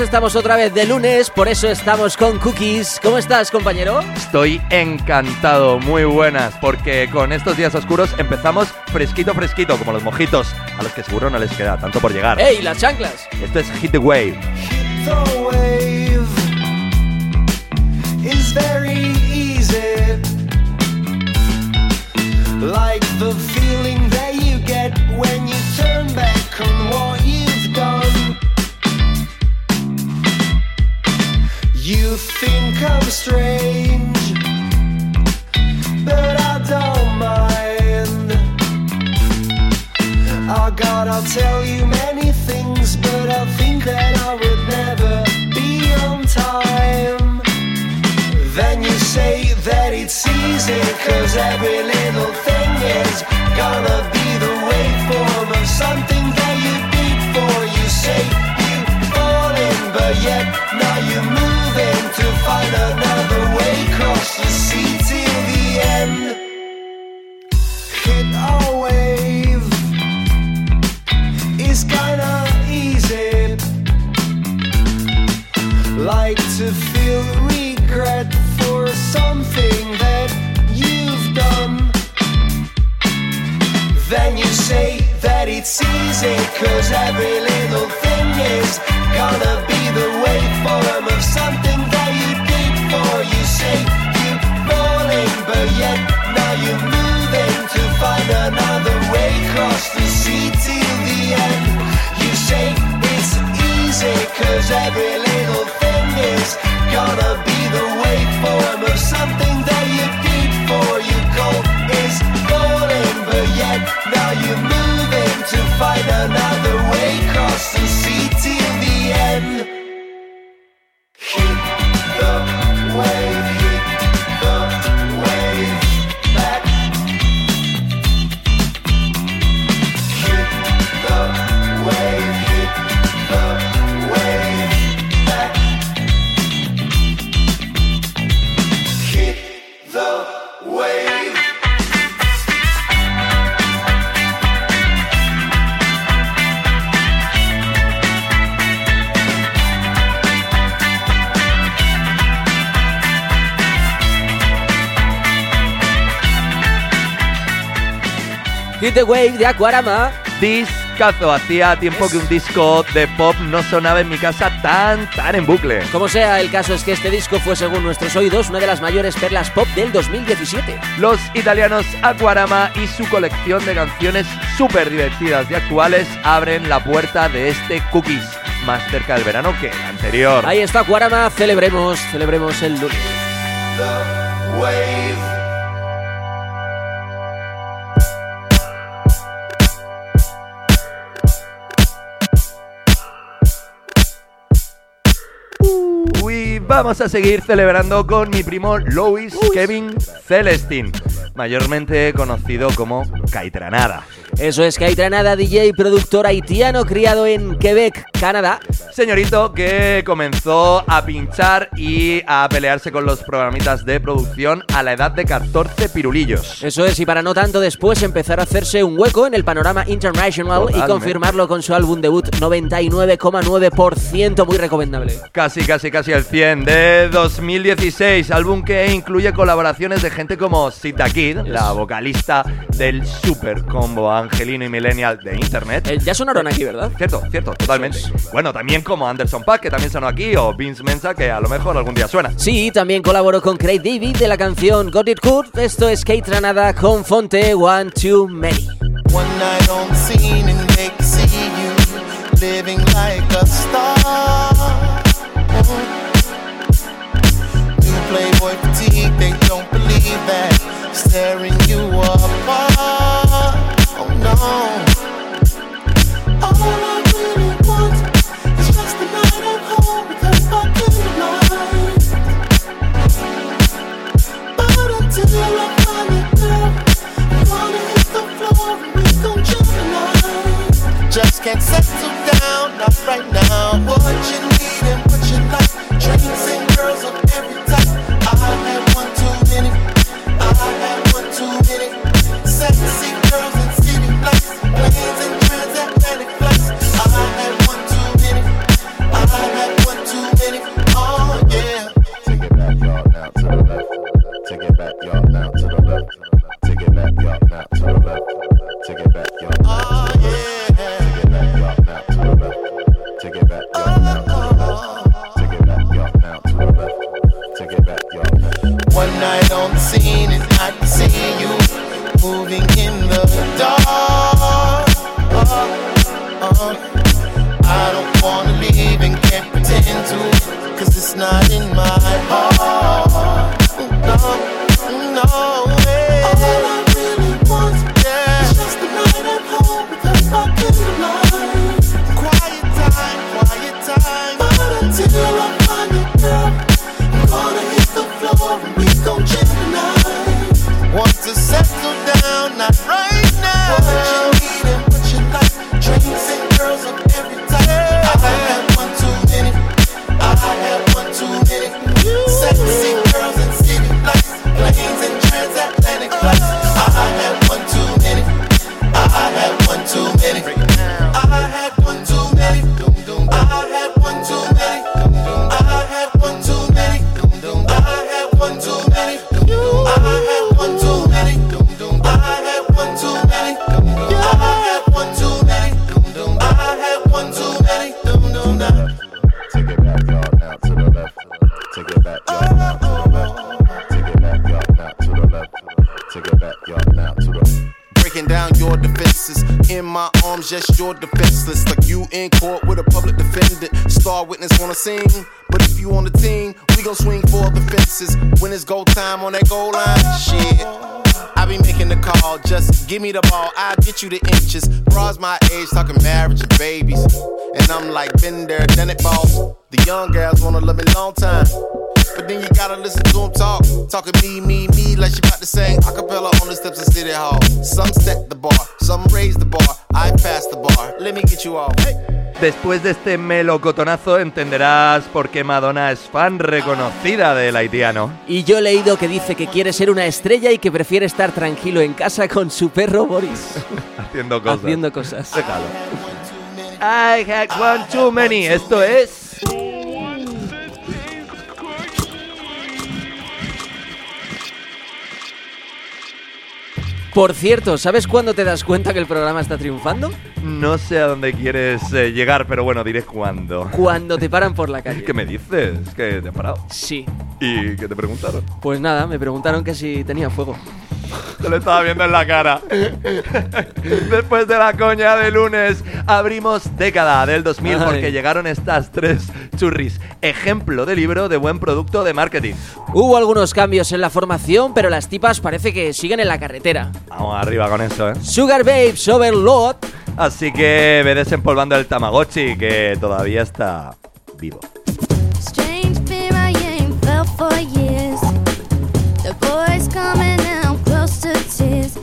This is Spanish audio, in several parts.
Estamos otra vez de lunes, por eso estamos con Cookies. ¿Cómo estás, compañero? Estoy encantado, muy buenas, porque con estos días oscuros empezamos fresquito, fresquito, como los mojitos, a los que seguro no les queda tanto por llegar. ¡Ey, las chanclas! Esto es Hit the Wave. Hit the wave is very easy. Like the feeling that you get when you turn back on what you've done. You think I'm strange, but I don't mind. Oh God, I'll tell you many things, but I think that I would never be on time. Then you say that it's easy, cause every little thing is gonna be the waveform of something that you did for. You say you've fallen, but yet it's kinda easy, Like to feel regret for something that you've done When you say that it seems easy cause every little thing is gonna be cause every little thing is gonna be the waveform The Wave de Aquarama. Discazo, hacía tiempo que un disco de pop no sonaba en mi casa tan, tan en bucle. Como sea, el caso es que este disco fue, según nuestros oídos, una de las mayores perlas pop del 2017. Los italianos Aquarama y su colección de canciones súper divertidas y actuales abren la puerta de este Cookies, más cerca del verano que el anterior. Ahí está Aquarama, celebremos, celebremos el lunes. The wave. Uy, vamos a seguir celebrando con mi primo Louis Kevin Celestin, mayormente conocido como Caitranada. Eso es Caitranada, DJ, productor haitiano criado en Quebec, Canadá. Señorito que comenzó a pinchar y a pelearse con los programitas de producción a la edad de 14 pirulillos. Eso es, y para no tanto después empezar a hacerse un hueco en el panorama international y confirmarlo con su álbum debut 99,9%, muy recomendable. Casi, casi, casi el 100 de 2016, álbum que incluye colaboraciones de gente como Sita Kid, la vocalista del super combo angelino y millennial de internet. Eh, ya sonaron aquí, ¿verdad? Cierto, cierto, totalmente. Bueno, también como Anderson Paak, que también sonó aquí, o Vince Mensa, que a lo mejor algún día suena. Sí, también colaboró con Craig David de la canción Got It Good. Esto es Kate Tranada con Fonte One Too Many. One night on the scene and they can see you living like a star. New Playboy fatigue, they don't believe that. Staring you apart. Oh no. All I really want is just night home with her. But until I find a girl, I wanna hit the floor and we gon' Gemini. Just can't settle down, not right now. What you back, y'all, now to the left. Take it back, y'all, now to the left. Take it back. You the inches. Bras my age, talking marriage and babies. And I'm like, been there, done it, boss. The young girls wanna love me long time. But then you gotta listen to them talk. Talking me, me, me, like she about to sing a cappella on the steps of City Hall. Some set the bar, some raise the bar. I pass the bar. Let me get you off. Hey. Después de este melocotonazo entenderás por qué Madonna es fan reconocida del haitiano. Y yo he leído que dice que quiere ser una estrella y que prefiere estar tranquilo en casa con su perro Boris. Haciendo cosas. Haciendo cosas. Déjalo. I had one too many. Esto es. Por cierto, ¿sabes cuándo te das cuenta que el programa está triunfando? No sé a dónde quieres eh, llegar, pero bueno, diré cuándo. Cuando te paran por la calle. ¿Qué me dices? ¿Que te han parado? Sí. ¿Y qué te preguntaron? Pues nada, me preguntaron que si tenía fuego. Te lo estaba viendo en la cara. Después de la coña de lunes, abrimos década del 2000 Ay. porque llegaron estas tres churris. Ejemplo de libro de buen producto de marketing. Hubo algunos cambios en la formación, pero las tipas parece que siguen en la carretera. Vamos arriba con eso, ¿eh? Sugar Babes Overload. Así que ve desempolvando el Tamagotchi que todavía está vivo. Strange fear I ain't felt for years. The boys coming is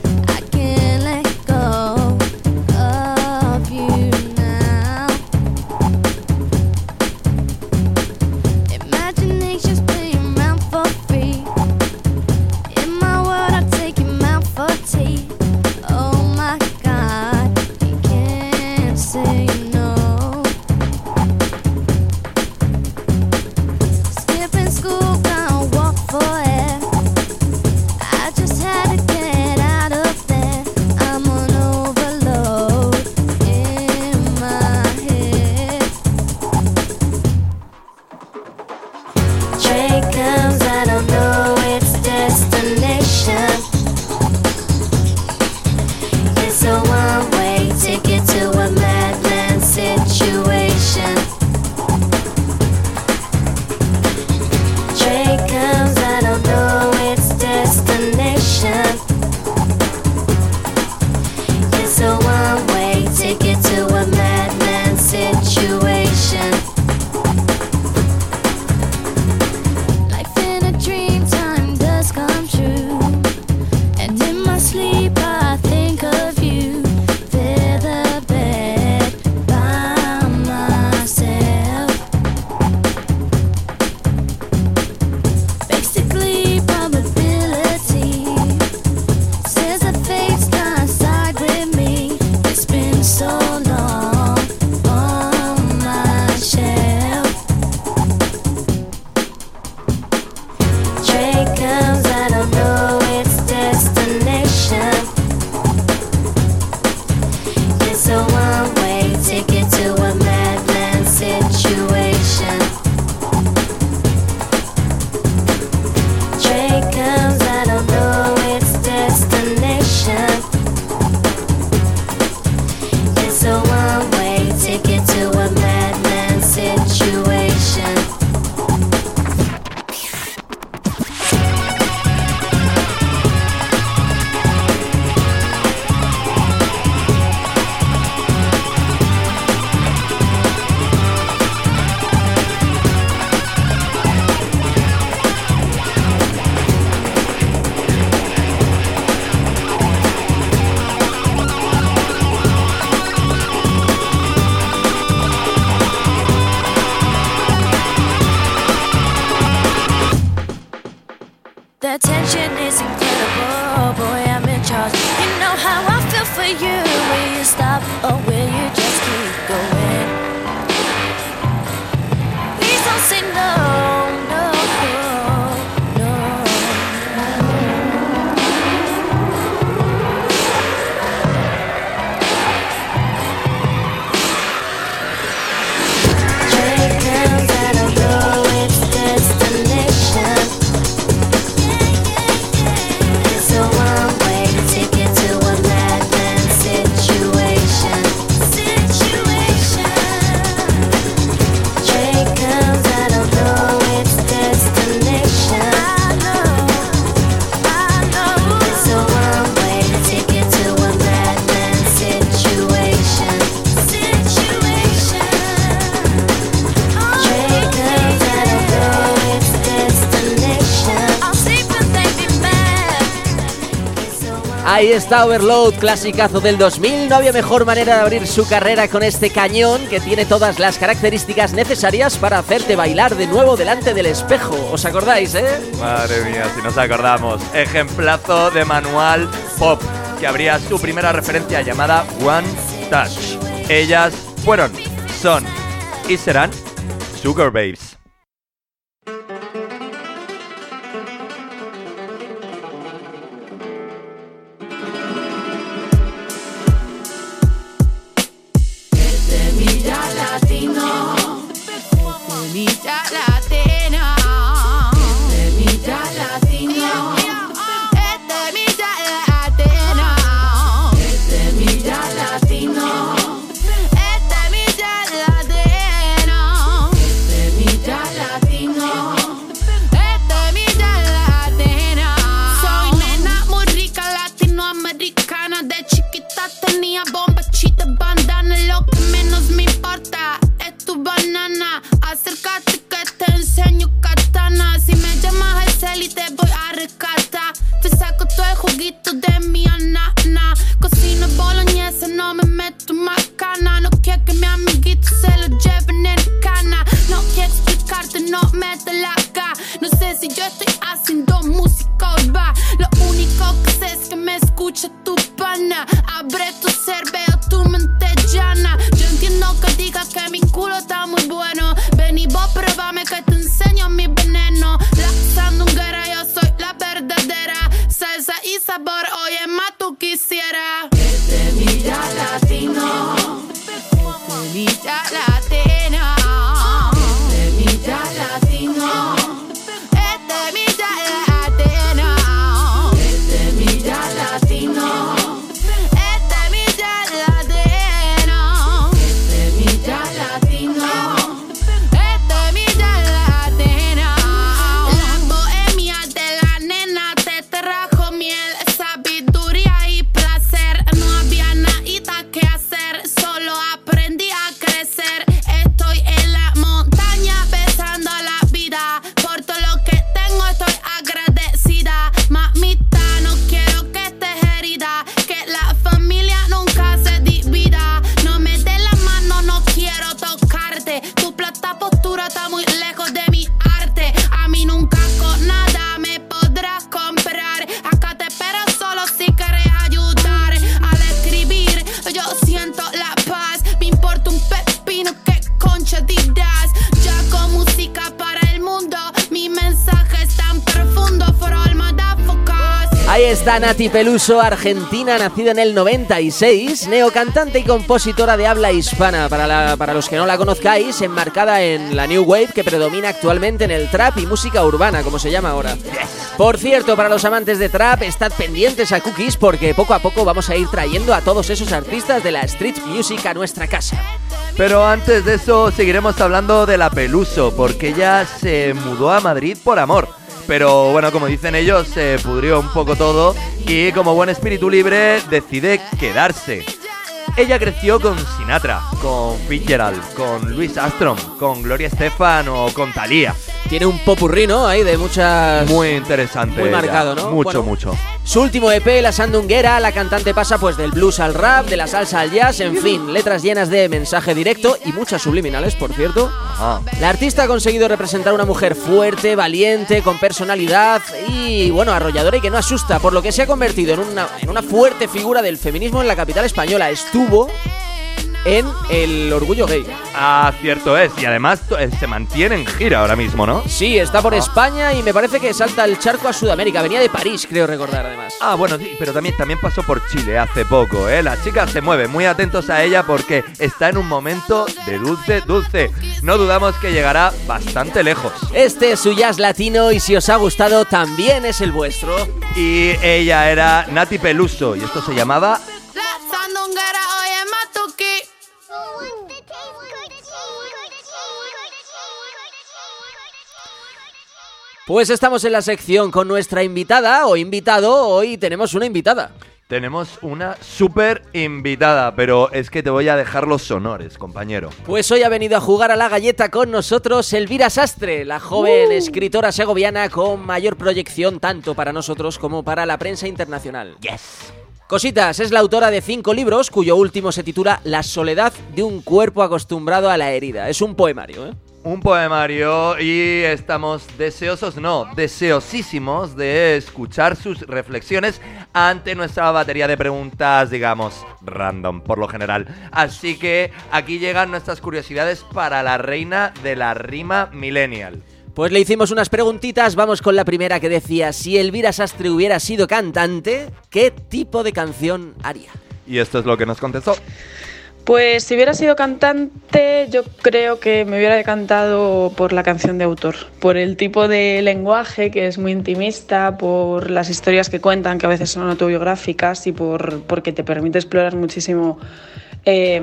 Ahí está Overload, clasicazo del 2000. No había mejor manera de abrir su carrera con este cañón que tiene todas las características necesarias para hacerte bailar de nuevo delante del espejo. ¿Os acordáis, eh? Madre mía, si nos acordamos. Ejemplazo de manual pop que habría su primera referencia llamada One Touch. Ellas fueron, son y serán Sugar Babes. Nati Peluso, argentina, nacida en el 96, neocantante y compositora de habla hispana. Para, para los que no la conozcáis, enmarcada en la New Wave que predomina actualmente en el trap y música urbana, como se llama ahora. Por cierto, para los amantes de trap, estad pendientes a Cookies porque poco a poco vamos a ir trayendo a todos esos artistas de la street music a nuestra casa. Pero antes de eso seguiremos hablando de la Peluso, porque ella se mudó a Madrid por amor. Pero bueno, como dicen ellos, se pudrió un poco todo y como buen espíritu libre decide quedarse. Ella creció con Sinatra, con Fitzgerald, con Louis Armstrong, con Gloria Estefan o con Thalía. Tiene un popurrí, ¿no? Ahí de muchas... Muy interesante. Muy ella. marcado, ¿no? Mucho, Bueno. mucho. Su último EP, La Sandunguera, la cantante pasa pues del blues al rap, de la salsa al jazz, en fin, letras llenas de mensaje directo y muchas subliminales, por cierto. Ajá. La artista ha conseguido representar a una mujer fuerte, valiente, con personalidad y, bueno, arrolladora y que no asusta, por lo que se ha convertido en una, en una fuerte figura del feminismo en la capital española. Estuvo en el Orgullo Gay. Ah, cierto es. Y además eh, se mantiene en gira ahora mismo, ¿no? Sí, está por España y me parece que salta el charco a Sudamérica. Venía de París, creo recordar, además. Ah, bueno, sí, pero también, también pasó por Chile hace poco, ¿eh? La chica se mueve, muy atentos a ella porque está en un momento de dulce, dulce. No dudamos que llegará bastante lejos. Este es su jazz latino y si os ha gustado también es el vuestro. Y ella era Nati Peluso y esto se llamaba Oye, Matuki. Pues estamos en la sección con nuestra invitada o invitado. Hoy tenemos una invitada. Tenemos una súper invitada, pero es que te voy a dejar los honores, compañero. Pues hoy ha venido a jugar a la galleta con nosotros Elvira Sastre, la joven escritora segoviana con mayor proyección tanto para nosotros como para la prensa internacional. Yes. Cositas es la autora de cinco libros, cuyo último se titula La soledad de un cuerpo acostumbrado a la herida. Es un poemario, ¿eh? Un poemario y estamos deseosos, no, deseosísimos de escuchar sus reflexiones ante nuestra batería de preguntas, digamos, random por lo general. Así que aquí llegan nuestras curiosidades para la reina de la rima millennial. Pues le hicimos unas preguntitas, vamos con la primera que decía, si Elvira Sastre hubiera sido cantante, ¿qué tipo de canción haría? Y esto es lo que nos contestó. Pues si hubiera sido cantante, yo creo que me hubiera decantado por la canción de autor, por el tipo de lenguaje que es muy intimista, por las historias que cuentan, que a veces son autobiográficas, y por porque te permite explorar muchísimo eh,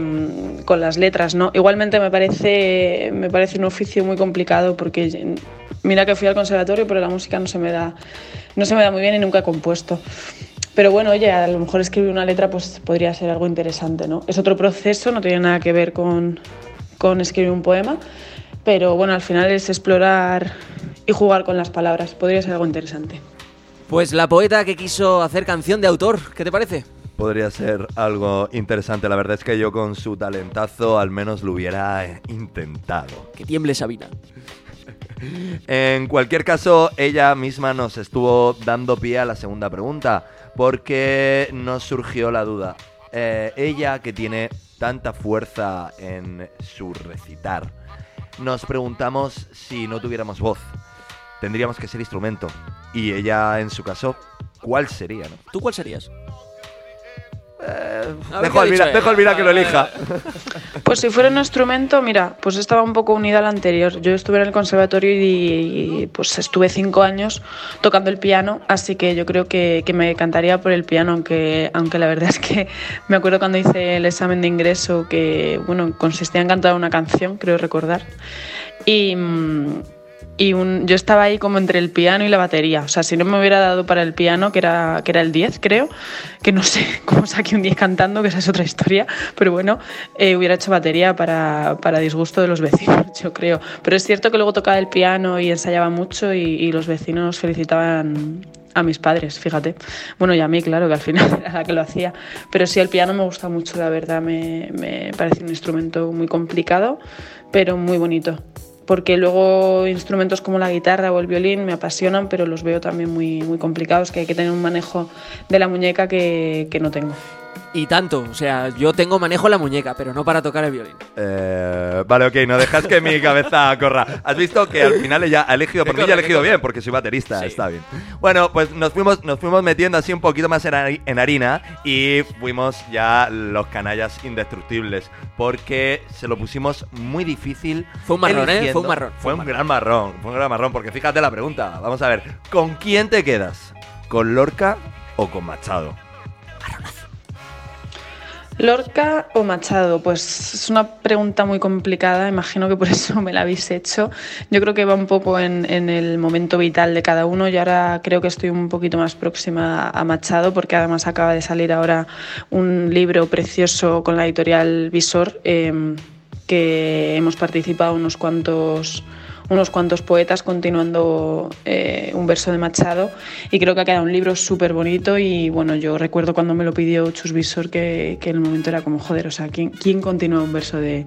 con las letras, ¿no? Igualmente me parece, me parece un oficio muy complicado porque mira que fui al conservatorio, pero la música no se me da, no se me da muy bien y nunca he compuesto. Pero bueno, oye, a lo mejor escribir una letra pues podría ser algo interesante, ¿no? Es otro proceso, no tiene nada que ver con, con escribir un poema, pero bueno, al final es explorar y jugar con las palabras, podría ser algo interesante. Pues la poeta que quiso hacer canción de autor, ¿qué te parece? Podría ser algo interesante. La verdad es que yo con su talentazo al menos lo hubiera eh, intentado. Que tiemble Sabina. En cualquier caso, ella misma nos estuvo dando pie a la segunda pregunta, porque nos surgió la duda. Eh, ella que tiene tanta fuerza en su recitar, nos preguntamos si no tuviéramos voz, tendríamos que ser instrumento. Y ella, en su caso, ¿cuál sería? no? ¿Tú cuál serías? Dejo qué ha a Elvira, dicho dejo a ella. Elvira que lo elija. Pues si fuera un instrumento, mira, pues estaba un poco unida al anterior. Yo estuve en el conservatorio y, y, pues estuve cinco años tocando el piano, así que yo creo que, que me cantaría por el piano, aunque, aunque la verdad es que me acuerdo cuando hice el examen de ingreso que, bueno, consistía en cantar una canción, creo recordar. Y, mm, y yo estaba ahí como entre el piano y la batería. O sea, si no me hubiera dado para el piano, que era, que era el 10, creo, que no sé cómo saqué un 10 cantando, que esa es otra historia, pero bueno, eh, hubiera hecho batería para, para disgusto de los vecinos, yo creo. Pero es cierto que luego tocaba el piano y ensayaba mucho y, y los vecinos felicitaban a mis padres, fíjate. Bueno, y a mí, claro, que al final era la que lo hacía. Pero sí, el piano me gusta mucho, la verdad. Me, me parece un instrumento muy complicado, pero muy bonito. Porque luego instrumentos como la guitarra o el violín me apasionan, pero los veo también muy, muy complicados, que hay que tener un manejo de la muñeca que, que no tengo. Y tanto, o sea, yo tengo manejo la muñeca, pero no para tocar el violín. Eh, vale, ok, no dejas que mi cabeza corra. Has visto que al final ella ha elegido, por mí ya ha elegido bien, porque soy baterista, está bien. Bueno, pues nos fuimos, nos fuimos metiendo así un poquito más en, hari- en harina y fuimos ya los canallas indestructibles, porque se lo pusimos muy difícil. Fue un marrón, ¿eh? Fue un marrón, Fue un gran marrón, fue un gran marrón, porque fíjate la pregunta. Vamos a ver, ¿con quién te quedas? ¿Con Lorca o con Machado? ¿Lorca o Machado? Pues es una pregunta muy complicada, imagino que por eso me la habéis hecho. Yo creo que va un poco en, el momento vital de cada uno. Yo ahora creo que estoy un poquito más próxima a Machado porque además acaba de salir ahora un libro precioso con la editorial Visor eh, que hemos participado unos cuantos unos cuantos poetas continuando eh, un verso de Machado y creo que ha quedado un libro súper bonito y bueno, yo recuerdo cuando me lo pidió Chus Visor que, que en el momento era como, joder, o sea, ¿quién, quién continúa un verso de,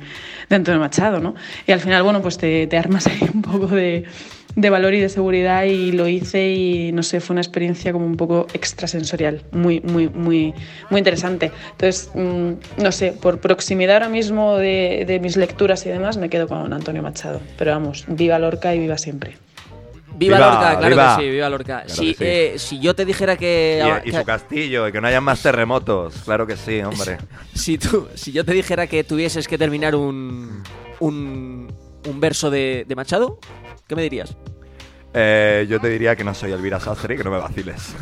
de Antonio Machado? ¿no? Y al final, bueno, pues te, te armas ahí un poco de, de valor y de seguridad y lo hice y no sé, fue una experiencia como un poco extrasensorial, muy, muy, muy, muy interesante. Entonces, mm, no sé, por proximidad ahora mismo de, de mis lecturas y demás, me quedo con Antonio Machado. Pero vamos, viva Lorca y viva siempre. Viva, Viva, Lorca, claro viva. que sí, viva Lorca. Claro si, que sí. eh, si yo te dijera que, Y, y que- su castillo, y que no haya más terremotos. Claro que sí, hombre. si, tú, si yo te dijera que tuvieses que terminar un, un, un verso de, de Machado, ¿qué me dirías? Eh, yo te diría que no soy Elvira Sastre y que no me vaciles.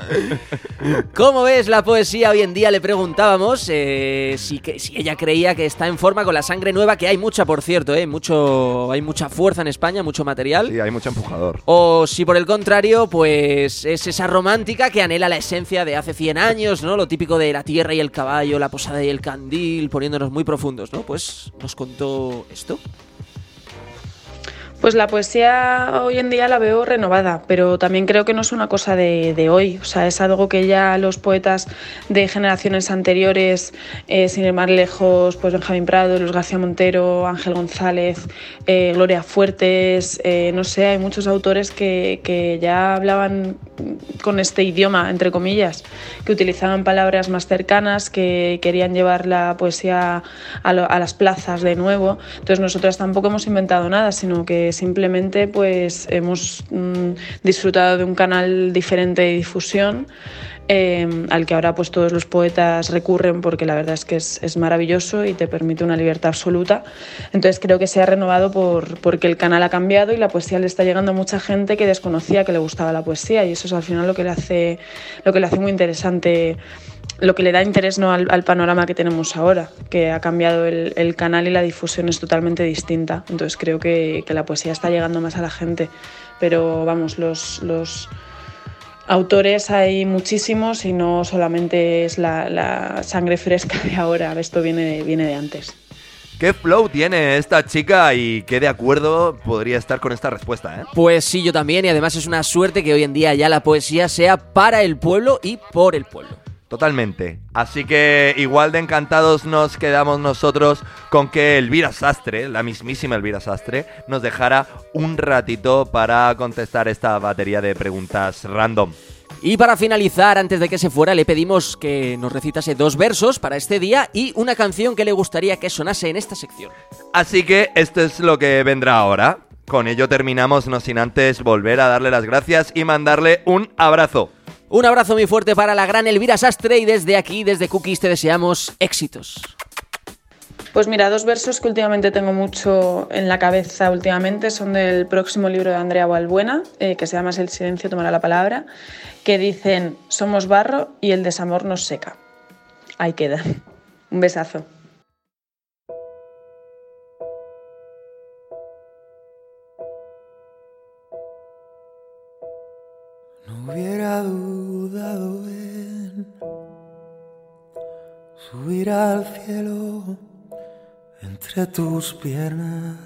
¿Cómo ves la poesía hoy en día? Le preguntábamos eh, si, que, si ella creía que está en forma con la sangre nueva, que hay mucha, por cierto, eh, mucho, hay mucha fuerza en España, mucho material. Sí, hay mucho empujador. O si por el contrario, pues es esa romántica que anhela la esencia de hace 100 años, ¿no? Lo típico de la tierra y el caballo, la posada y el candil, poniéndonos muy profundos, ¿no? Pues nos contó esto. Pues la poesía hoy en día la veo renovada, pero también creo que no es una cosa de, de hoy. O sea, es algo que ya los poetas de generaciones anteriores, eh, sin ir más lejos, pues Benjamín Prado, Luis García Montero, Ángel González, eh, Gloria Fuertes, eh, no sé, hay muchos autores que, que ya hablaban con este idioma, entre comillas, que utilizaban palabras más cercanas, que querían llevar la poesía a, lo- a las plazas de nuevo. Entonces nosotras tampoco hemos inventado nada, sino que simplemente pues hemos mm, disfrutado de un canal diferente de difusión eh, al que ahora pues todos los poetas recurren porque la verdad es que es, es maravilloso y te permite una libertad absoluta. Entonces creo que se ha renovado por, porque el canal ha cambiado y la poesía le está llegando a mucha gente que desconocía que le gustaba la poesía y eso es al final lo que le hace, lo que le hace muy interesante lo que le da interés ¿no? al, al panorama que tenemos ahora, que ha cambiado el, el canal y la difusión es totalmente distinta. Entonces creo que, que la poesía está llegando más a la gente. Pero vamos, los, los autores hay muchísimos y no solamente es la, la sangre fresca de ahora, esto viene, viene de antes. ¿Qué flow tiene esta chica y qué de acuerdo podría estar con esta respuesta, eh? Pues sí, yo también, y además es una suerte que hoy en día ya la poesía sea para el pueblo y por el pueblo. Totalmente. Así que igual de encantados nos quedamos nosotros con que Elvira Sastre, la mismísima Elvira Sastre, nos dejara un ratito para contestar esta batería de preguntas random. Y para finalizar, antes de que se fuera, le pedimos que nos recitase dos versos para este día y una canción que le gustaría que sonase en esta sección. Así que esto es lo que vendrá ahora. Con ello terminamos, no sin antes volver a darle las gracias y mandarle un abrazo. Un abrazo muy fuerte para la gran Elvira Sastre y desde aquí, desde Cookies, te deseamos éxitos. Pues mira, dos versos que últimamente tengo mucho en la cabeza últimamente son del próximo libro de Andrea Balbuena, eh, que se llama El silencio tomará la palabra, que dicen, somos barro y el desamor nos seca. Ahí queda. Un besazo. Subir al cielo entre tus piernas.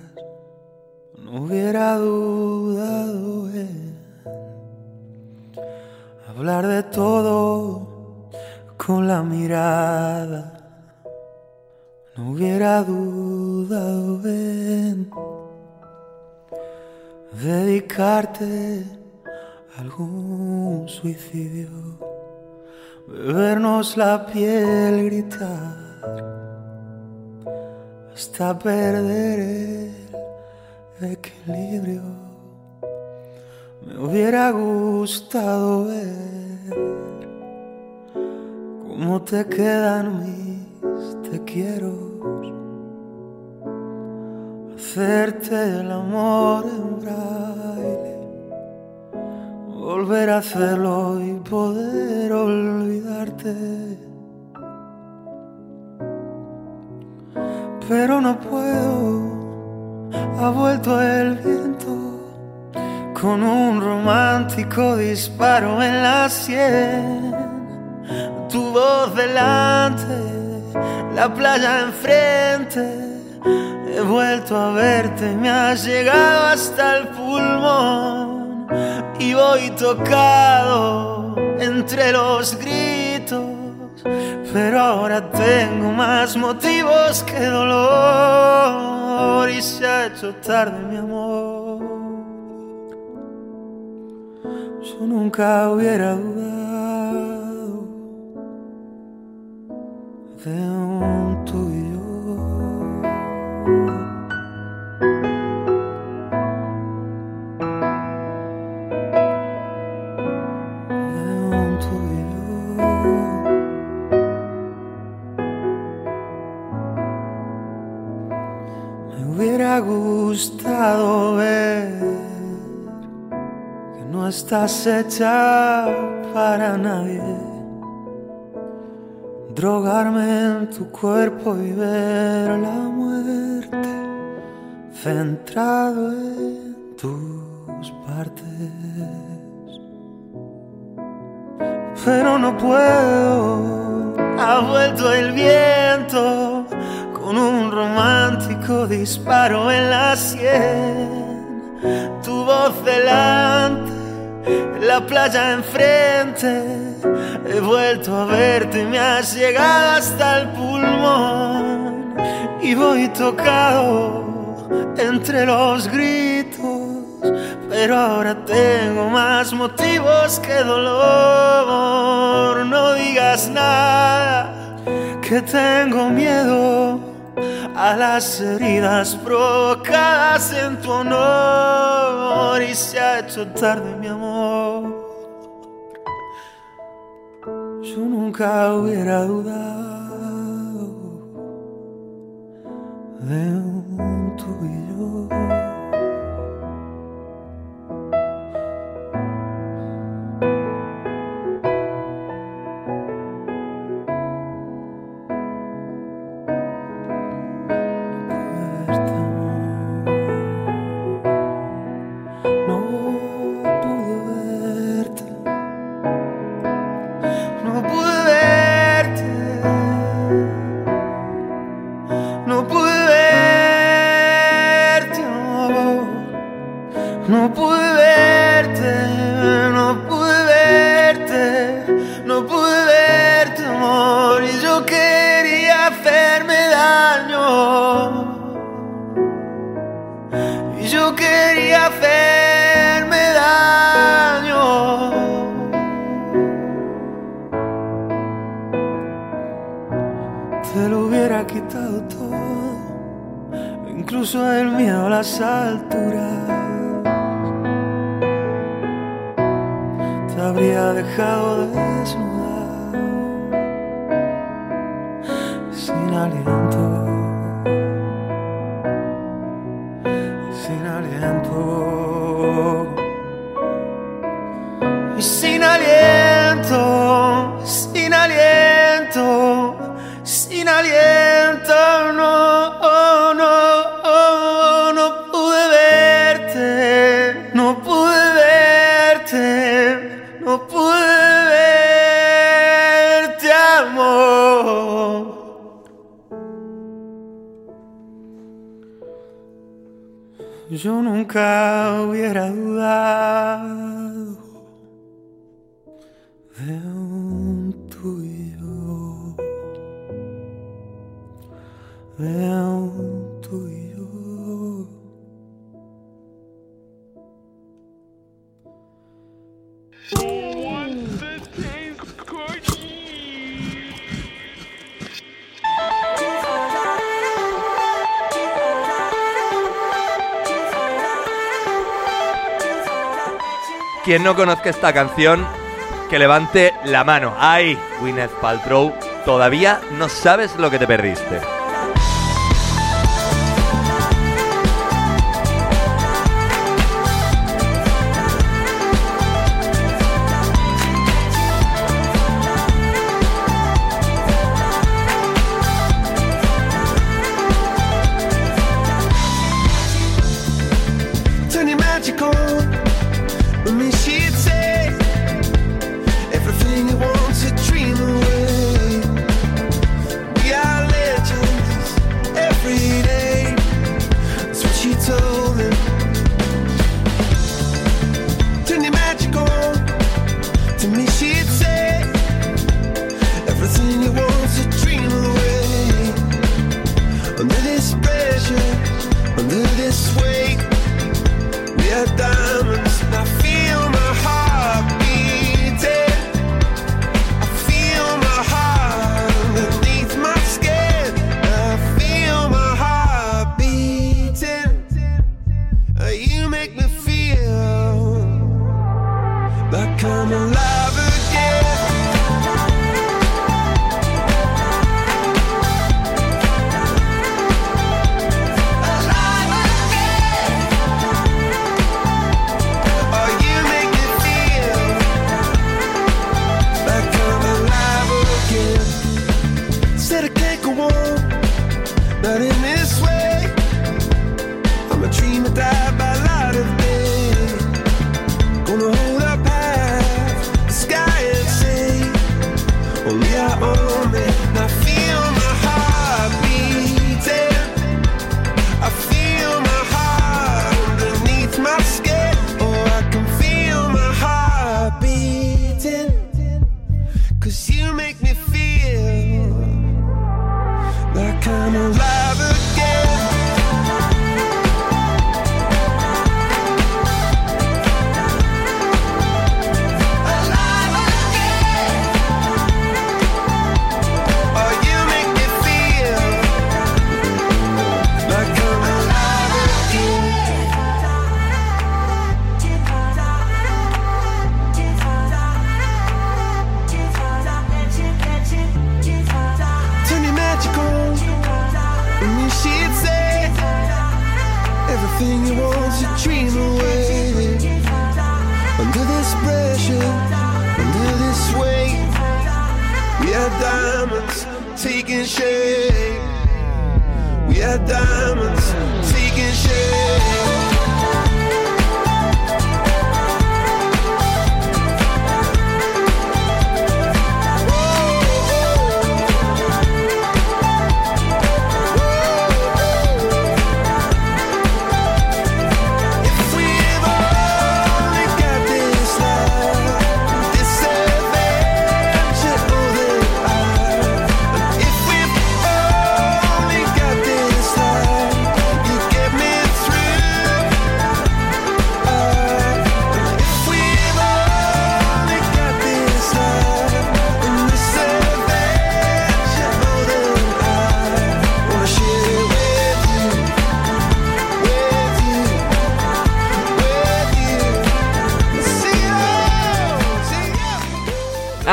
No hubiera dudado en hablar de todo con la mirada. No hubiera dudado en dedicarte algún suicidio, bebernos la piel, gritar hasta perder el equilibrio. Me hubiera gustado ver cómo te quedan mis te quiero. Hacerte el amor en braille volver a hacerlo y poder olvidarte. Pero no puedo, ha vuelto el viento con un romántico disparo en la sien. Tu voz delante, la playa enfrente. He vuelto a verte, me has llegado hasta el pulmón y voy tocado entre los gritos. Pero ahora tengo más motivos que dolor y se ha hecho tarde, mi amor. Yo nunca hubiera dudado de un gustado ver que no estás hecha para nadie. Drogarme en tu cuerpo y ver la muerte centrado en tus partes. Pero no puedo, ha vuelto el viento con un romántico disparo en la sien, tu voz delante, la playa enfrente, he vuelto a verte y me has llegado hasta el pulmón y voy tocado entre los gritos pero ahora tengo más motivos que dolor. No digas nada, que tengo miedo a las heridas provocadas en tu honor y se ha hecho tarde mi amor. Yo nunca hubiera dudado de un tuyo. sin aliento, sin aliento y sin aliento. Luca. Quien no conozca esta canción, que levante la mano. ¡Ay! Gwyneth Paltrow, todavía no sabes lo que te perdiste.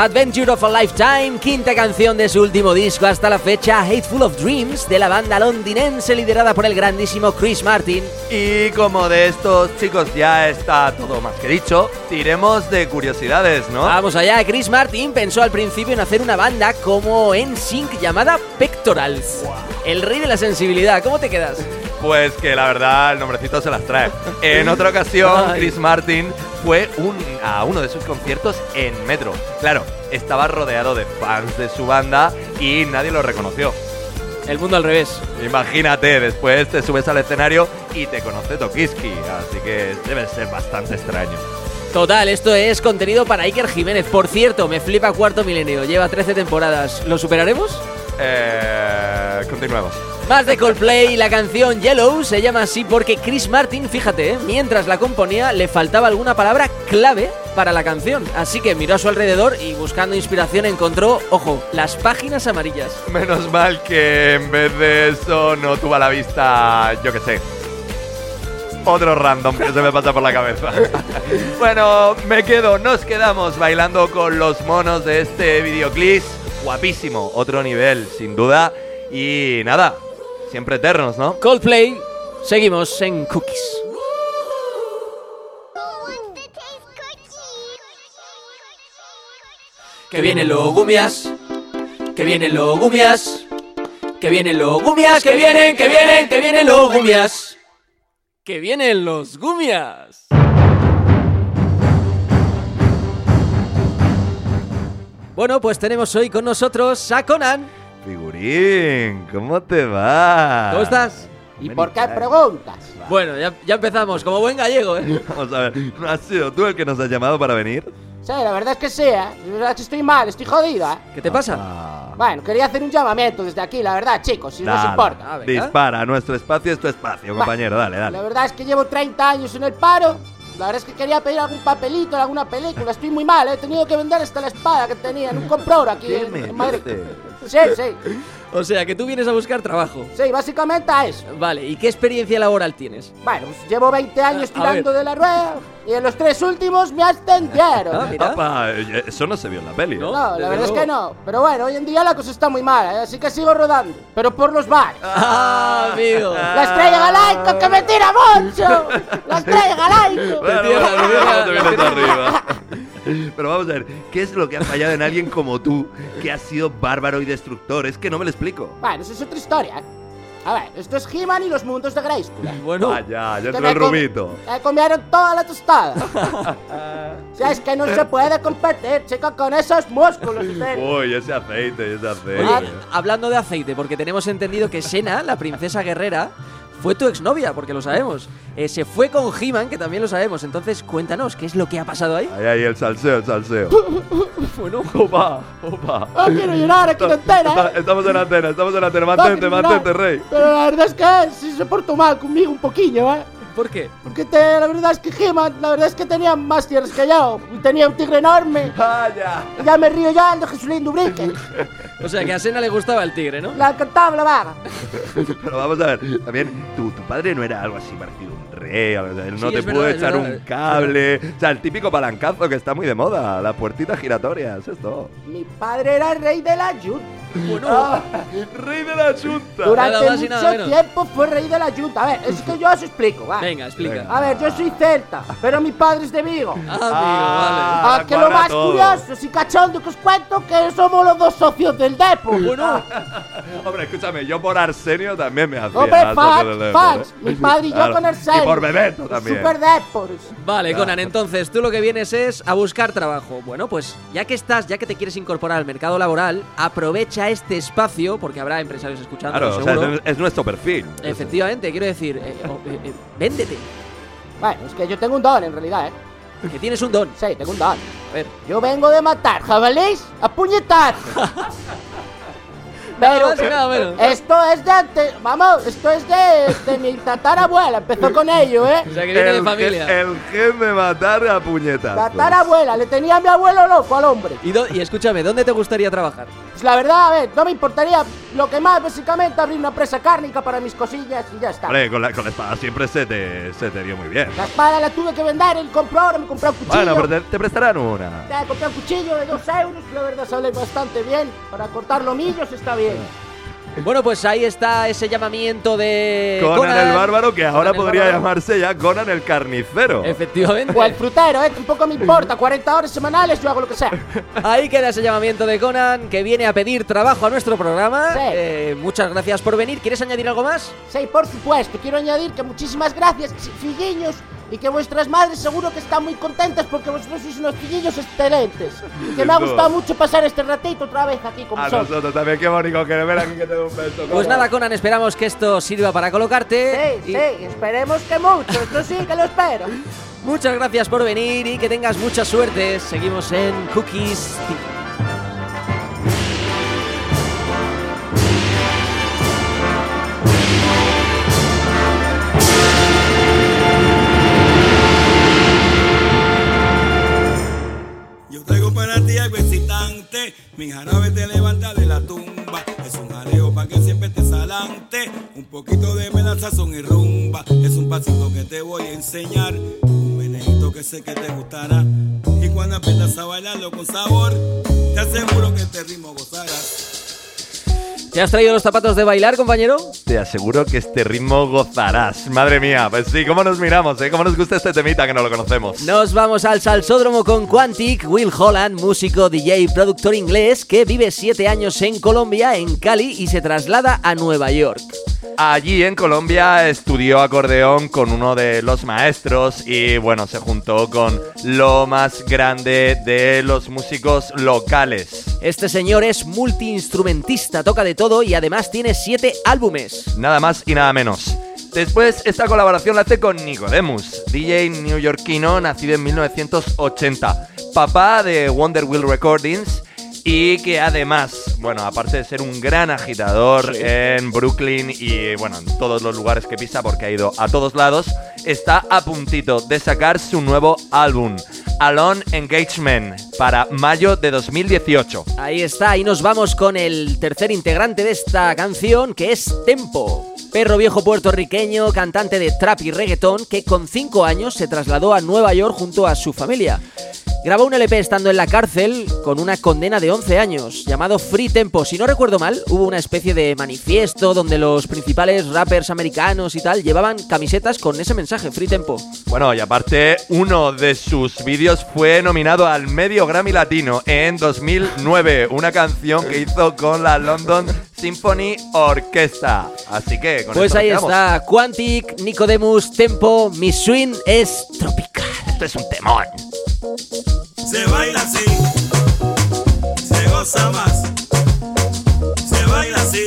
Adventure of a Lifetime, quinta canción de su último disco hasta la fecha, Hateful of Dreams, de la banda londinense liderada por el grandísimo Chris Martin. Y como de estos chicos ya está todo más que dicho, tiremos de curiosidades, ¿no? Vamos allá, Chris Martin pensó al principio en hacer una banda como NSYNC llamada Pectorals. El rey de la sensibilidad, ¿cómo te quedas? Pues que la verdad el nombrecito se las trae. En otra ocasión. Chris Martin fue un- a uno de sus conciertos en Metro. Claro, estaba rodeado de fans de su banda y nadie lo reconoció. El mundo al revés. Imagínate, después te subes al escenario y te conoce Tokiski, así que debe ser bastante extraño. Total, esto es contenido para Iker Jiménez. Por cierto, me flipa Cuarto Milenio, lleva 13 temporadas. ¿Lo superaremos? Eh, continuemos. Más de Coldplay, la canción Yellow se llama así porque Chris Martin, fíjate, ¿eh? mientras la componía le faltaba alguna palabra clave para la canción. Así que miró a su alrededor y buscando inspiración encontró, ojo, las páginas amarillas. Menos mal que en vez de eso no tuvo a la vista, yo qué sé. Otro random que se me pasa por la cabeza. bueno, me quedo, nos quedamos bailando con los monos de este videoclip. Guapísimo, otro nivel, sin duda. Y nada, siempre eternos, ¿no? Coldplay, seguimos en Cookies. Que vienen los gumias, que vienen los gumias, que vienen los gumias, que vienen, que vienen, que vienen los gumias. Que vienen los gumias. Bueno, pues tenemos hoy con nosotros a Conan. Figurín, ¿cómo te va? ¿Cómo estás? ¿Y por qué preguntas? Bueno, ya, ya empezamos, como buen gallego, ¿eh? Vamos a ver, ¿no has sido tú el que nos has llamado para venir? Sí, la verdad es que sí, ¿eh? La verdad es que estoy mal, estoy jodido, ¿eh? ¿Qué te pasa? Ah, Bueno, quería hacer un llamamiento desde aquí, la verdad, chicos, si no os dale, importa. Ah. Dispara, nuestro espacio es tu espacio, compañero, dale, La dale. verdad es que llevo 30 años en el paro. La verdad es que quería pedir algún papelito en alguna película. Estoy muy mal, ¿eh? he tenido que vender hasta la espada que tenía en un comprador aquí ¿Qué en, me en Madrid. dices? Sí, sí, O sea, que tú vienes a buscar trabajo. sí, básicamente a eso. Vale, ¿y qué experiencia laboral tienes? Bueno, pues llevo 20 años A- a tirando de la rueda y en los tres últimos me ascendieron. Ah, mira. Papá, eh, eso no se vio en la peli, ¿no? No. No, desde la verdad es luego. que no. Pero bueno, hoy en día la cosa está muy mala, ¿eh? así que sigo rodando. Pero por los bares. Ah, amigo. ¡La estrella galaico que me tira mucho! ¡La estrella galaico! Bueno, bueno, te bueno, te te vienes tierra. arriba. Pero vamos a ver, ¿qué es lo que ha fallado en alguien como tú, que has sido bárbaro y destructor? Es que no me lo explico. Bueno, eso es otra historia, ¿eh? A ver, esto es He-Man y los mundos de Grayskull. ¿eh? Bueno, Vaya, Que soy me el rubito. Me comieron toda la tostada. o sea, es que no se puede competir, chico, con esos músculos. Uy, ese aceite, ese aceite. oye, hablando de aceite, porque tenemos entendido que Sena, la princesa guerrera, fue tu exnovia, porque lo sabemos. Eh, se fue con He-Man, que también lo sabemos. Entonces, cuéntanos, ¿qué es lo que ha pasado ahí? Ahí, ahí, el salseo, el salseo. Bueno, Opa, opa. Ah, quiero llorar aquí en antena, ¿eh? Estamos en antena, estamos en antena. Mantente, llorar. mantente, rey. Pero la verdad es que sí se portó mal conmigo un poquillo, ¿eh? ¿Por qué? Porque te- la verdad es que He-Man, la verdad es que tenía más tierras que yo. Y tenía un tigre enorme. Vaya. Y ya me río ya de Jesulín Dubrique. O sea, que a Sena le gustaba el tigre, ¿no? La encantaba la vaga. Pero vamos a ver, también tu, tu padre no era algo así parecido a un rey, o sea, él no Sí, te es pudo verdad, es echar verdad. un cable, o sea, el típico palancazo que está muy de moda, las puertitas giratorias, esto. Mi padre era el rey de la Junta. Bueno, Ah, rey de la junta. Durante Nada más y nada mucho menos. tiempo fue rey de la Junta. A ver, es que yo os explico, va. Venga, explica. Venga. A ver, yo soy celta, pero mi padre es de Vigo. Ah, Ah, Ah, que lo más todo. curioso y cachondo que os cuento que somos los dos socios del Depo. vale. Bueno, Hombre, escúchame, yo por Arsenio también me hacía. Hombre, Depor, facts. ¿eh? Mi padre y yo Claro. con Arsenio. Y por Bebeto también. Super Depors. Vale, Conan, entonces tú lo que vienes es a buscar trabajo. Bueno, pues ya que estás, ya que te quieres incorporar al mercado laboral, aprovecha este espacio, porque habrá empresarios escuchando, Claro, o sea, seguro. es, es nuestro perfil. Efectivamente, quiero decir, eh, oh, eh, eh, véndete, Bueno, es que yo tengo un don en realidad, ¿eh? que tienes un don. Sí, tengo un don. A ver, Yo vengo de matar jabalís a puñetazos. nada Pero más y nada menos. esto es de antes, vamos, esto es de, de mi tatarabuela, empezó con ello, ¿eh? O sea, que viene de El familia. gen- El gen de matar a puñetas. Tatarabuela, le tenía a mi abuelo loco al hombre. Y, do- y escúchame, ¿dónde te gustaría trabajar? Pues la verdad, a ver, no me importaría lo que más, básicamente, abrir una presa cárnica para mis cosillas y ya está. Hombre, con la, con la espada siempre se te, se te dio muy bien. La espada la tuve que vender, él compró ahora, me compré un cuchillo. Bueno, pero te, te prestarán una. Ya, compré un cuchillo de dos euros, que la verdad sale bastante bien. Para cortar lomillos está bien. Bueno, pues ahí está ese llamamiento de Conan, el bárbaro, que ahora Conan podría llamarse ya Conan el carnicero. Efectivamente. O el frutero, ¿eh? Tampoco me importa. 40 horas semanales, yo hago lo que sea. Ahí queda ese llamamiento de Conan que viene a pedir trabajo a nuestro programa. Sí. Eh, muchas gracias por venir. ¿Quieres añadir algo más? Sí, por supuesto. Quiero añadir que muchísimas gracias, fillillos. Y que vuestras madres seguro que están muy contentas porque vosotros sois unos fillillos excelentes. Y que me ha gustado mucho pasar este ratito otra vez aquí con A vosotros. nosotros también, qué bonito que ven aquí que te un beso. Pues nada, Conan, esperamos que esto sirva para colocarte. Sí, Y sí, esperemos que mucho. Esto sí que lo espero. Muchas gracias por venir y que tengas mucha suerte. Seguimos en Cookies. Para ti algo excitante, mi jarabe te levanta de la tumba. Es un jaleo para que siempre te salante, un poquito de melazazón y rumba. Es un pasito que te voy a enseñar, un menejito que sé que te gustará. Y cuando aprendas a bailarlo con sabor, te aseguro que este ritmo gozarás. ¿Te has traído los zapatos de bailar, compañero? Te aseguro que este ritmo gozarás. Madre mía, pues sí, cómo nos miramos, ¿eh? Cómo nos gusta este temita que no lo conocemos. Nos vamos al salsódromo con Quantic, Will Holland, músico, DJ y productor inglés que vive siete años en Colombia, en Cali, y se traslada a Nueva York. Allí en Colombia estudió acordeón con uno de los maestros y bueno, se juntó con lo más grande de los músicos locales. Este señor es multiinstrumentista, toca de todo y además tiene siete álbumes. Nada más y nada menos. Después, esta colaboración la hace con Nicodemus, DJ neoyorquino nacido en 1980, papá de Wonder Wheel Recordings y que además, bueno, aparte de ser un gran agitador en Brooklyn y bueno, en todos los lugares que pisa porque ha ido a todos lados, está a puntito de sacar su nuevo álbum, Alone Engagement, para mayo de 2018. Ahí está, y nos vamos con el tercer integrante de esta canción, que es Tempo. Perro viejo puertorriqueño, cantante de trap y reggaetón, que con 5 años se trasladó a Nueva York junto a su familia. Grabó un LP estando en la cárcel con una condena de 11 años, llamado Free Tempo. Si no recuerdo mal, hubo una especie de manifiesto donde los principales rappers americanos y tal llevaban camisetas con ese mensaje, Free Tempo. Bueno, y aparte, uno de sus vídeos fue nominado al medio Grammy Latino en 2009, una canción que hizo con la London Symphony Orchestra. Así que, con Pues ahí está, Quantic, Nicodemus, Tempo, mi swing es tropical. Esto es un temón. Se baila así, se goza más. Se baila así,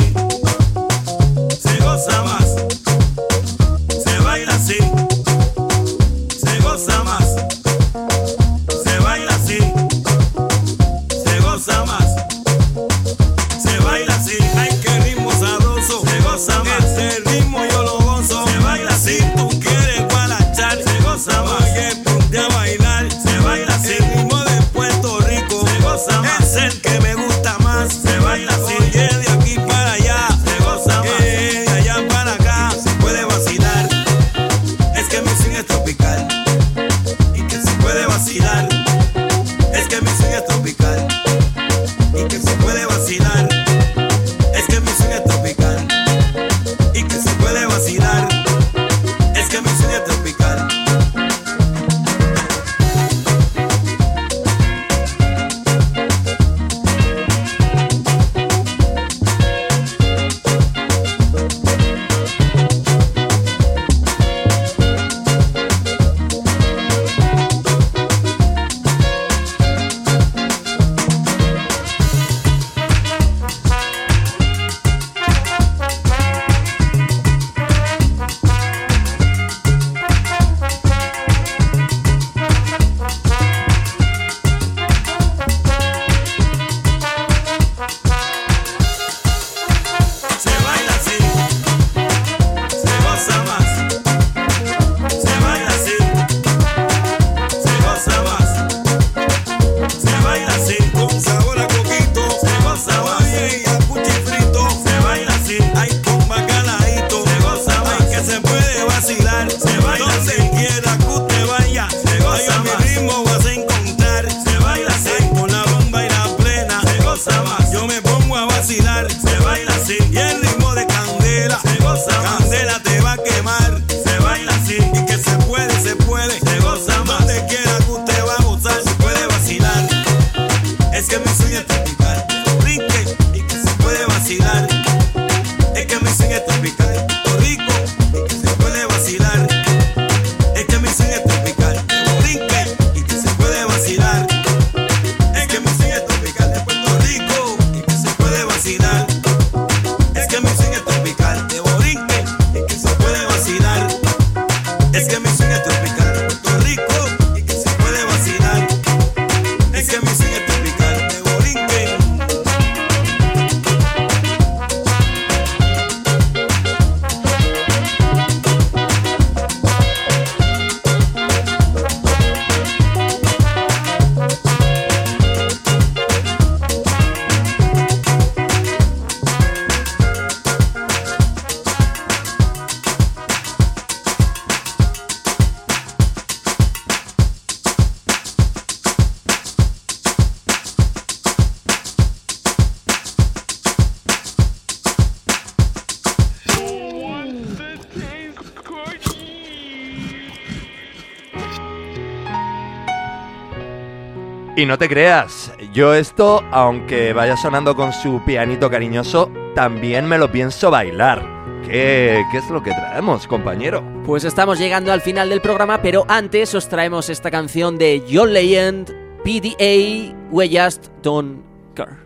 Y no te creas, yo esto, aunque vaya sonando con su pianito cariñoso, también me lo pienso bailar. ¿Qué, qué es lo que traemos, compañero? Pues estamos llegando al final del programa, pero antes os traemos esta canción de John Legend, PDA, We Just Don't Care.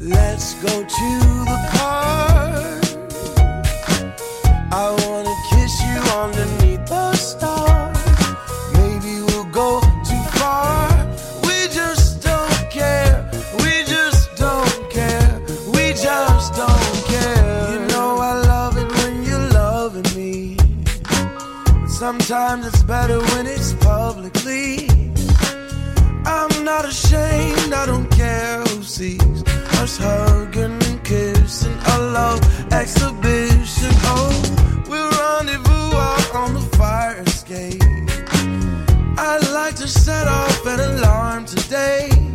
Let's go to the park. I wanna kiss you underneath the Sometimes it's better when it's publicly. I'm not ashamed, I don't care who sees us hugging and kissing. A love exhibition. Oh, we'll rendezvous out on the fire escape. I'd like to set off an alarm today.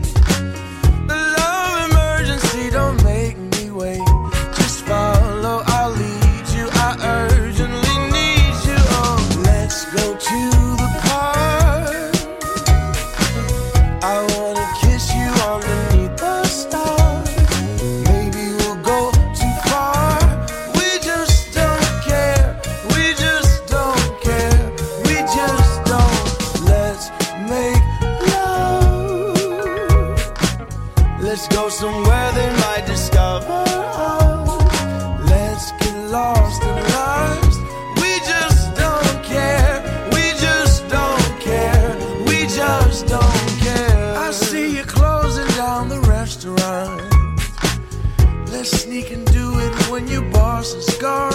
Restaurant. Let's sneak and do it when your boss is gone.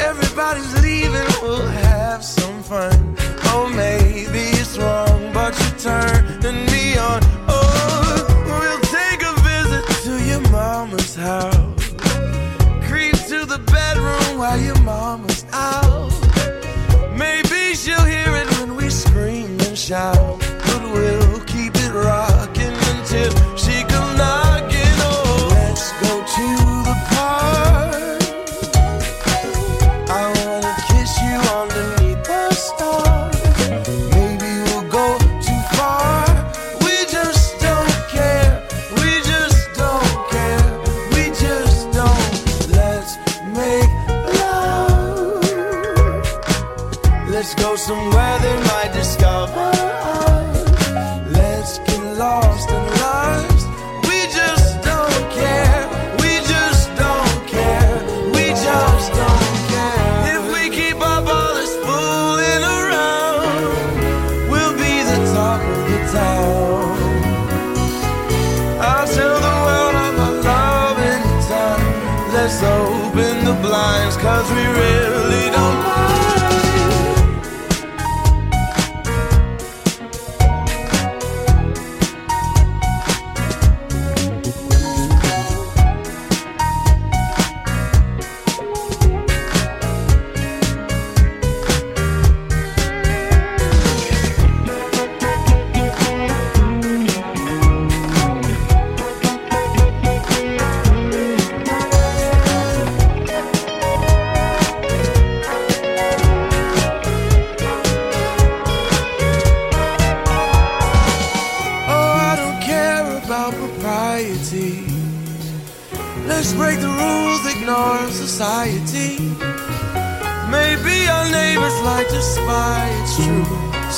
Everybody's leaving, we'll have some fun. Oh, maybe it's wrong, but you turning me on. Oh, we'll take a visit to your mama's house. Creep to the bedroom while your mama's out. Maybe she'll hear it when we scream and shout.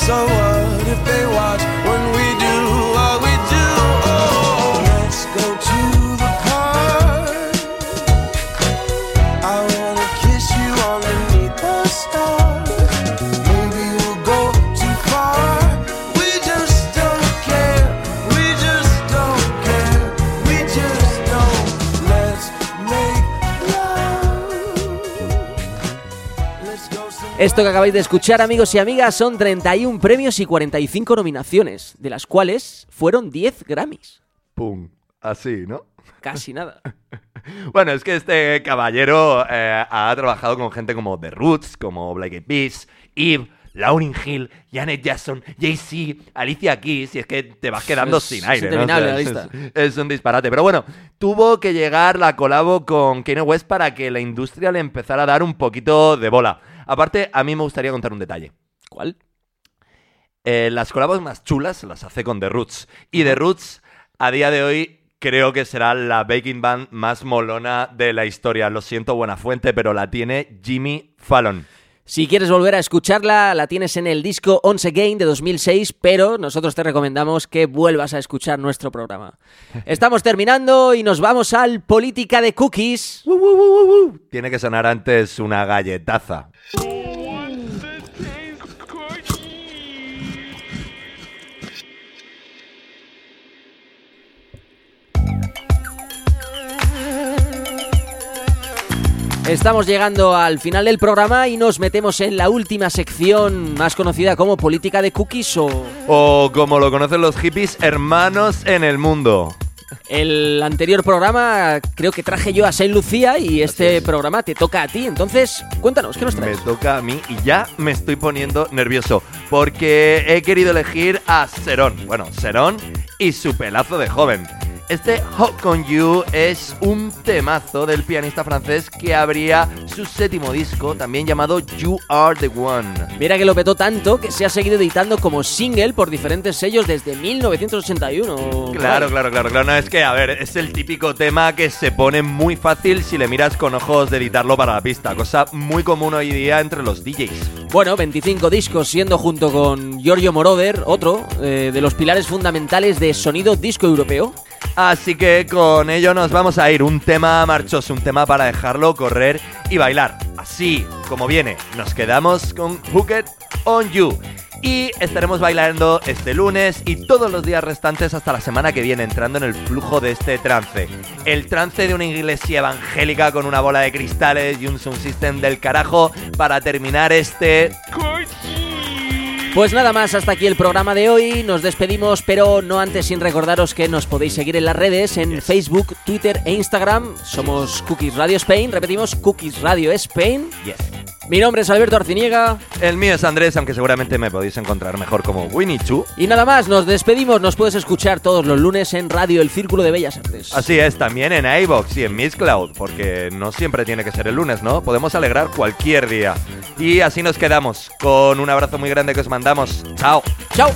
So Esto que acabáis de escuchar, amigos y amigas, son 31 premios y 45 nominaciones, de las cuales fueron 10 Grammys. Pum. Así, ¿no? Casi nada. Bueno, es que este caballero eh, ha trabajado con gente como The Roots, como Black Eyed Peas, Eve, Lauryn Hill, Janet Jackson, Jay-Z, Alicia Keys, y es que te vas quedando Es- sin es aire. interminable la es, lista. es un disparate. Pero bueno, tuvo que llegar la colabo con Kanye West para que la industria le empezara a dar un poquito de bola. Aparte, a mí me gustaría contar un detalle. ¿Cuál? eh, las colabos más chulas las hace con The Roots. Y The Roots, a día de hoy, creo que será la baking band más molona de la historia. Lo siento, buena fuente, pero la tiene Jimmy Fallon. Si quieres volver a escucharla, la tienes en el disco Once Again de 2006, pero nosotros te recomendamos que vuelvas a escuchar nuestro programa. Estamos terminando y nos vamos al Política de Cookies. Tiene que sonar antes una galletaza. Estamos llegando al final del programa y nos metemos en la última sección más conocida como Política de Cookies o... O como lo conocen los hippies, hermanos en el mundo. El anterior programa creo que traje yo a Saint Lucía y este es. programa te toca a ti. Entonces, cuéntanos, ¿qué nos Me traes? toca a mí y ya me estoy poniendo nervioso porque he querido elegir a Serón. Bueno, Serón y su pelazo de joven. Este Hot Con You es un temazo del pianista francés que abría su séptimo disco, también llamado You Are the One. Mira que lo petó tanto que se ha seguido editando como single por diferentes sellos desde 1981. Claro, claro, claro, claro. No, es que, a ver, es el típico tema que se pone muy fácil si le miras con ojos de editarlo para la pista, cosa muy común hoy día entre los DJs. Bueno, 25 discos, siendo junto con Giorgio Moroder, otro eh, de los pilares fundamentales de sonido disco europeo. Así que con ello nos vamos a ir. Un tema marchoso, un tema para dejarlo correr y bailar. Así como viene, nos quedamos con Hooked on You. Y estaremos bailando este lunes y todos los días restantes hasta la semana que viene, entrando en el flujo de este trance. El trance de una iglesia evangélica con una bola de cristales y un sound system del carajo para terminar este Pues nada más, hasta aquí el programa de hoy. Nos despedimos, pero no antes sin recordaros que nos podéis seguir en las redes, en Facebook, Twitter e Instagram. Somos Cookies Radio Spain. Repetimos, Cookies Radio Spain. Yes. Mi nombre es Alberto Arciniega. El mío es Andrés, aunque seguramente me podéis encontrar mejor como Winnie Chu. Y nada más, nos despedimos. Nos puedes escuchar todos los lunes en Radio El Círculo de Bellas Artes. Así es, también en iBox y en Miss Cloud, porque no siempre tiene que ser el lunes, ¿no? Podemos alegrar cualquier día. Y así nos quedamos, con un abrazo muy grande que os mandamos. ¡Chao! ¡Chao!